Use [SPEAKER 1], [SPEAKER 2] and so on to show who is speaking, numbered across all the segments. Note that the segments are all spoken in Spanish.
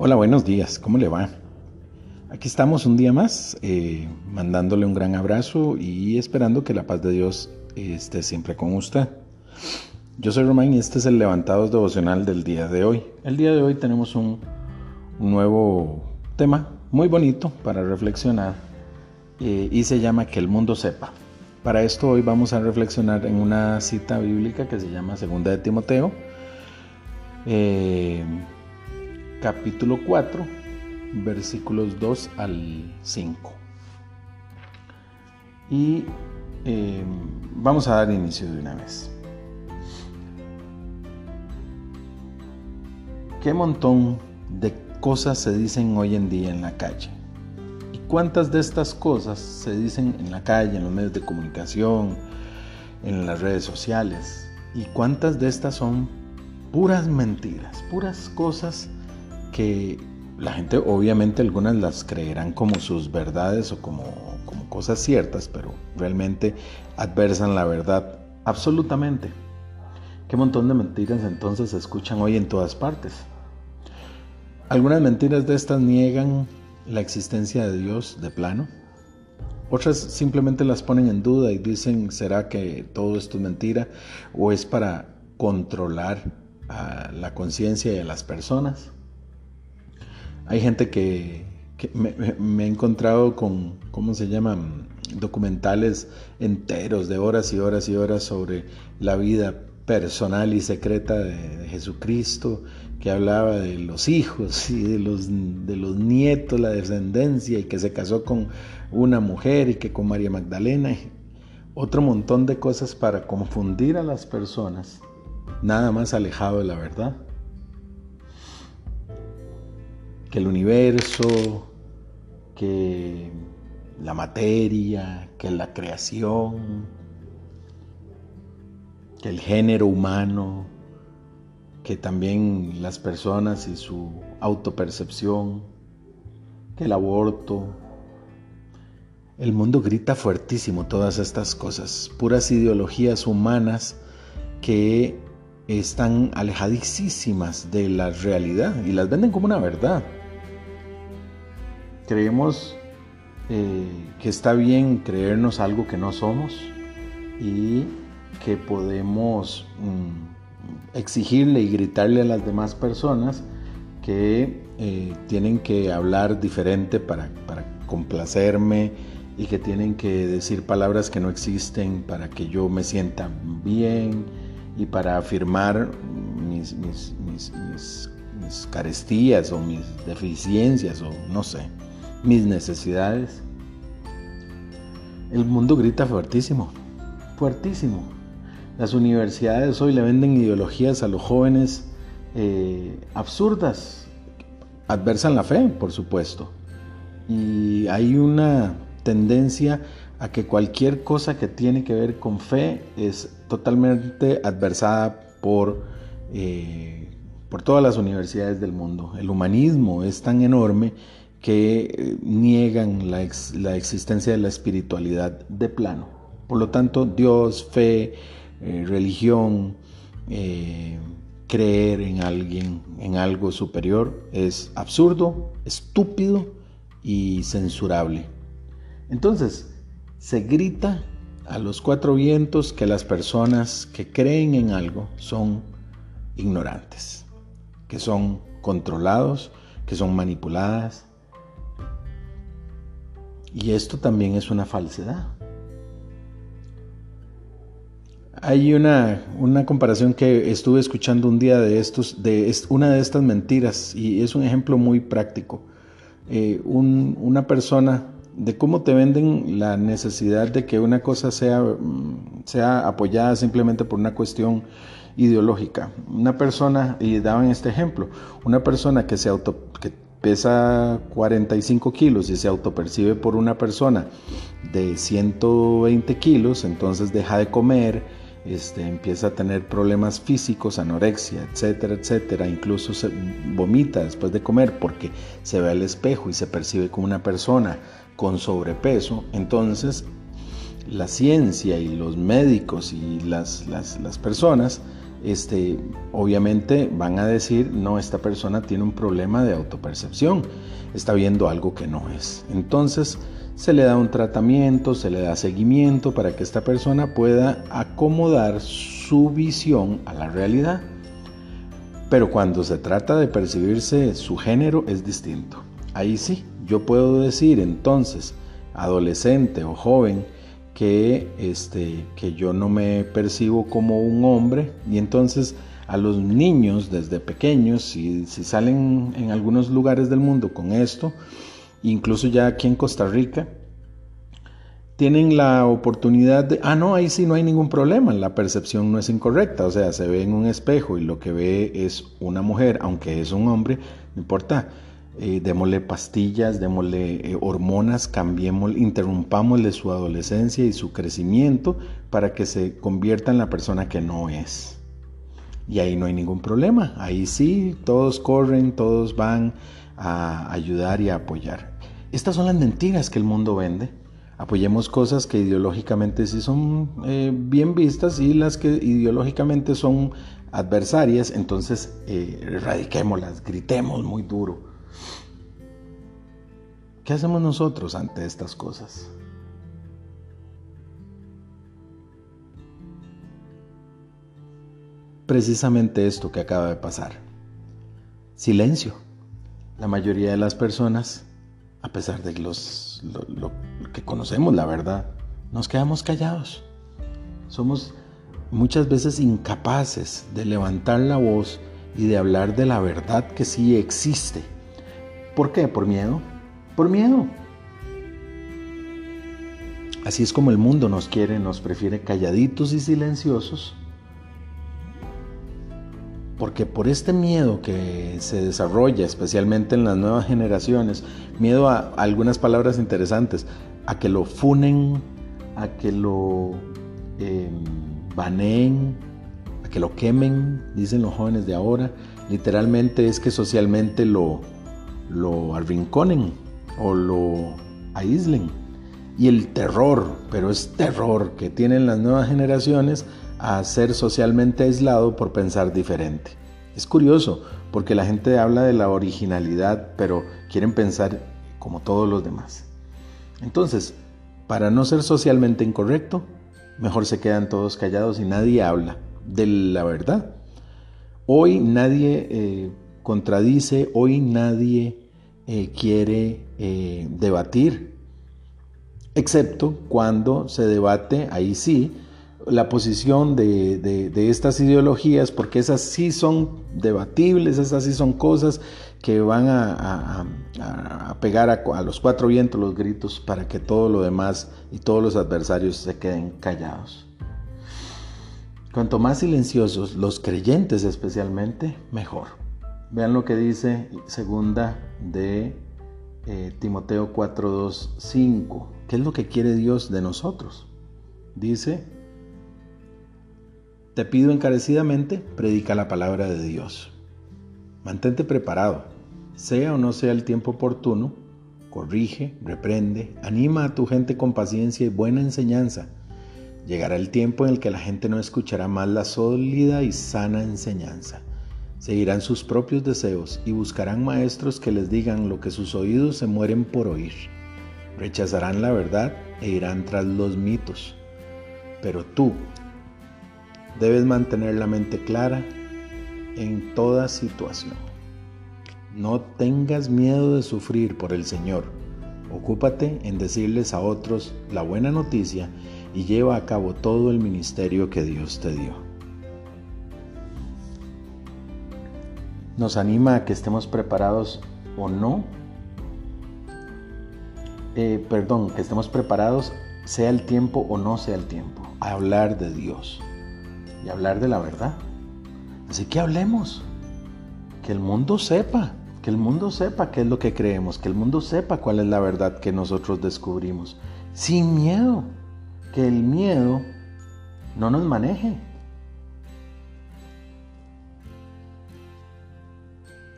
[SPEAKER 1] Hola, buenos días, ¿cómo le va? Aquí estamos un día más, eh, mandándole un gran abrazo y esperando que la paz de Dios esté siempre con usted. Yo soy Román y este es el Levantados Devocional del día de hoy. El día de hoy tenemos un, nuevo tema muy bonito para reflexionar eh, y se llama Que el mundo sepa. Para esto hoy vamos a reflexionar en una cita bíblica que se llama Segunda de Timoteo. Eh, capítulo 4, versículos 2 al 5. Y eh, vamos a dar inicio de una vez. ¿Qué montón de cosas se dicen hoy en día en la calle? ¿Y cuántas de estas cosas se dicen en la calle, en los medios de comunicación, en las redes sociales? ¿Y cuántas de estas son puras mentiras, puras cosas que la gente obviamente algunas las creerán como sus verdades o como, como cosas ciertas, pero realmente adversan la verdad absolutamente. ¿Qué montón de mentiras entonces se escuchan hoy en todas partes? Algunas mentiras de estas niegan la existencia de Dios de plano. Otras simplemente las ponen en duda y dicen, ¿será que todo esto es mentira o es para controlar a la conciencia a las personas? Hay gente que, me, he encontrado con, ¿cómo se llaman? Documentales enteros de horas y horas y horas sobre la vida personal y secreta de, Jesucristo, que hablaba de los hijos y de los, de los nietos, la descendencia, y que se casó con una mujer y que con María Magdalena. Otro montón de cosas para confundir a las personas, nada más alejado de la verdad que el universo, que la materia, que la creación, que el género humano, que también las personas y su autopercepción, que el aborto. El mundo grita fuertísimo todas estas cosas, puras ideologías humanas que están alejadísimas de la realidad y las venden como una verdad. Creemos eh, que está bien creernos algo que no somos y que podemos mm, exigirle y gritarle a las demás personas que eh, tienen que hablar diferente para, complacerme y que tienen que decir palabras que no existen para que yo me sienta bien y para afirmar mis, mis, carestías o mis deficiencias o no sé mis necesidades. El mundo grita fuertísimo, fuertísimo. Las universidades hoy le venden ideologías a los jóvenes eh, absurdas, adversan la fe, por supuesto. Y hay una tendencia a que cualquier cosa que tiene que ver con fe es totalmente adversada por, eh, por todas las universidades del mundo. El humanismo es tan enorme que eh, niegan la, existencia de la espiritualidad de plano. Por lo tanto, Dios, fe, eh, religión, eh, creer en alguien, en algo superior, es absurdo, estúpido y censurable. Entonces, se grita a los cuatro vientos que las personas que creen en algo son ignorantes, que son controlados, que son manipuladas, y esto también es una falsedad. Hay una, comparación que estuve escuchando un día de estos, de una de estas mentiras, y es un ejemplo muy práctico. Eh, una persona de cómo te venden la necesidad de que una cosa sea, mm, sea apoyada simplemente por una cuestión ideológica. Una persona, y daban este ejemplo, una persona que se auto, pesa 45 kilos y se autopercibe por una persona de 120 kilos, entonces deja de comer, este, empieza a tener problemas físicos, anorexia, etcétera, etcétera, incluso se vomita después de comer porque se ve al espejo y se percibe como una persona con sobrepeso, entonces la ciencia y los médicos y las, las, las personas este, obviamente van a decir, no, esta persona tiene un problema de autopercepción, está viendo algo que no es. Entonces se le da un tratamiento, se le da seguimiento para que esta persona pueda acomodar su visión a la realidad. Pero cuando se trata de percibirse su género es distinto. Ahí sí, yo puedo decir entonces, adolescente o joven, que, este, que yo no me percibo como un hombre. Y entonces a los niños desde pequeños, si, si salen en algunos lugares del mundo con esto, incluso ya aquí en Costa Rica, tienen la oportunidad de, ah, no, ahí sí no hay ningún problema, la percepción no es incorrecta, o sea, se ve en un espejo y lo que ve es una mujer, aunque es un hombre, no importa, eh, démosle pastillas, démosle eh, hormonas, cambiemos, interrumpámosle su adolescencia y su crecimiento para que se convierta en la persona que no es. Y ahí no hay ningún problema, ahí sí, todos corren, todos van a ayudar y a apoyar. Estas son las mentiras que el mundo vende. Apoyemos cosas que ideológicamente sí son eh, bien vistas y las que ideológicamente son adversarias, entonces erradiquémoslas, gritemos muy duro ¿Qué hacemos nosotros ante estas cosas? Precisamente esto que acaba de pasar. Silencio. La mayoría de las personas, a pesar de que conocemos la verdad, nos quedamos callados. Somos muchas veces incapaces de levantar la voz y de hablar de la verdad que sí existe. ¿Por qué? Por miedo por miedo. Así es como el mundo nos quiere, nos prefiere calladitos y silenciosos, porque por este miedo que se desarrolla, especialmente en las nuevas generaciones, miedo a, algunas palabras interesantes, a que lo funen, a que lo eh, baneen, a que lo quemen, dicen los jóvenes de ahora, literalmente es que socialmente lo, lo arrinconen, o lo aíslen. Y el terror, pero es terror que tienen las nuevas generaciones a ser socialmente aislado por pensar diferente. Es curioso, porque la gente habla de la originalidad, pero quieren pensar como todos los demás. Entonces, para no ser socialmente incorrecto, mejor se quedan todos callados y nadie habla de la verdad. Hoy nadie eh, contradice, hoy nadie eh, quiere eh, debatir, excepto cuando se debate, ahí sí, la posición de, estas ideologías, porque esas sí son debatibles, esas sí son cosas que van a, pegar a, los cuatro vientos los gritos para que todo lo demás y todos los adversarios se queden callados. Cuanto más silenciosos los creyentes especialmente, mejor. Vean lo que dice segunda de eh, Timoteo 4, 5. ¿Qué es lo que quiere Dios de nosotros? Dice, te pido encarecidamente, predica la palabra de Dios. Mantente preparado, sea o no sea el tiempo oportuno, corrige, reprende, anima a tu gente con paciencia y buena enseñanza. Llegará el tiempo en el que la gente no escuchará más la sólida y sana enseñanza Seguirán sus propios deseos y buscarán maestros que les digan lo que sus oídos se mueren por oír. Rechazarán la verdad e irán tras los mitos. Pero tú debes mantener la mente clara en toda situación. No tengas miedo de sufrir por el Señor. Ocúpate en decirles a otros la buena noticia y lleva a cabo todo el ministerio que Dios te dio. Nos anima a que estemos preparados o no. Eh, perdón, que estemos preparados, sea el tiempo o no sea el tiempo, a hablar de Dios y hablar de la verdad. Así que hablemos, que el mundo sepa, que el mundo sepa qué es lo que creemos, que el mundo sepa cuál es la verdad que nosotros descubrimos, sin miedo, que el miedo no nos maneje,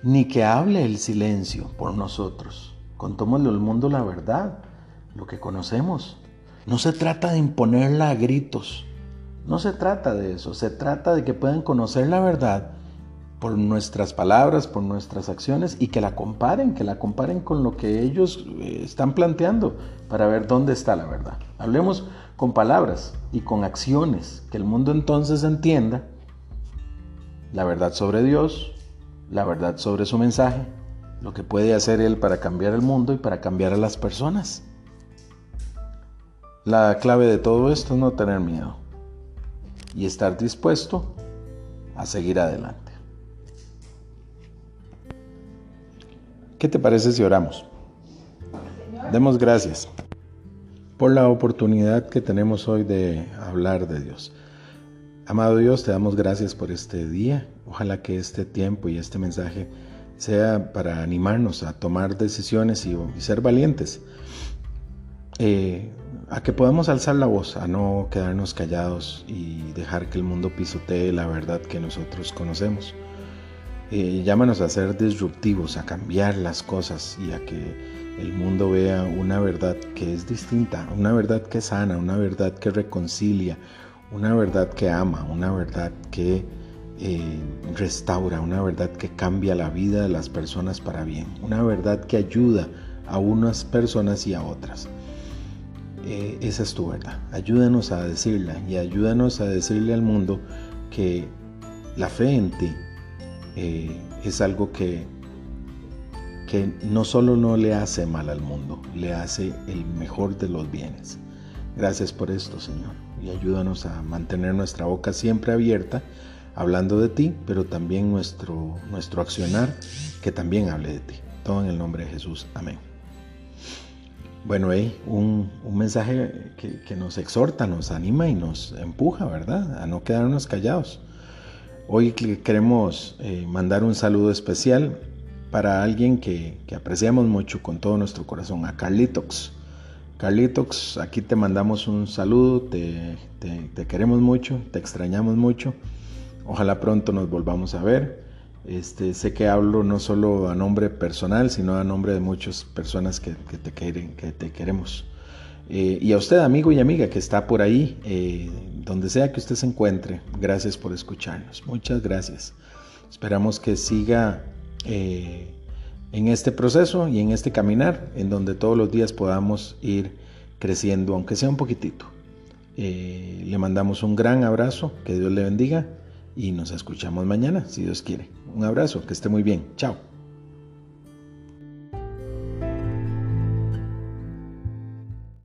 [SPEAKER 1] ni que hable el silencio por nosotros. Contémosle al mundo la verdad, lo que conocemos. No se trata de imponerla a gritos, No se trata de eso, se trata de que puedan conocer la verdad por nuestras palabras, por nuestras acciones y que la comparen, que la comparen con lo que ellos eh, están planteando para ver dónde está la verdad. Hablemos con palabras y con acciones, que el mundo entonces entienda la verdad sobre Dios, la verdad sobre su mensaje, lo que puede hacer Él para cambiar el mundo y para cambiar a las personas. La clave de todo esto es no tener miedo y estar dispuesto a seguir adelante. ¿Qué te parece si oramos? Demos gracias por la oportunidad que tenemos hoy de hablar de Dios. Amado Dios, te damos gracias por este día. Ojalá que este tiempo y este mensaje sea para animarnos a tomar decisiones y, ser valientes. Eh, a que podamos alzar la voz, a no quedarnos callados y dejar que el mundo pisotee la verdad que nosotros conocemos. Eh, llámanos a ser disruptivos, a cambiar las cosas y a que el mundo vea una verdad que es distinta, una verdad que sana, una verdad que reconcilia, una verdad que ama, una verdad que eh, restaura, una verdad que cambia la vida de las personas para bien, una verdad que ayuda a unas personas y a otras. Eh, esa es tu verdad. Ayúdanos a decirla y ayúdanos a decirle al mundo que la fe en ti eh, es algo que, que no solo no le hace mal al mundo, le hace el mejor de los bienes. Gracias por esto, Señor, y ayúdanos a mantener nuestra boca siempre abierta, hablando de ti, pero también nuestro, nuestro accionar, que también hable de ti. Todo en el nombre de Jesús. Amén. Bueno, hay un, mensaje que, nos exhorta, nos anima y nos empuja, ¿verdad? A no quedarnos callados. Hoy queremos eh, mandar un saludo especial para alguien que, apreciamos mucho con todo nuestro corazón, a Carlitox. Carlitox, aquí te mandamos un saludo, te, queremos mucho, te extrañamos mucho. Ojalá pronto nos volvamos a ver. Este, sé que hablo no solo a nombre personal, sino a nombre de muchas personas que, te, quieren, que te queremos. Eh, y a usted, amigo y amiga que está por ahí, eh, donde sea que usted se encuentre, gracias por escucharnos. Muchas gracias. Esperamos que siga eh, en este proceso y en este caminar, en donde todos los días podamos ir creciendo, aunque sea un poquitito. le mandamos un gran abrazo, que Dios le bendiga y nos escuchamos mañana, si Dios quiere. Un abrazo, que esté muy bien. Chao.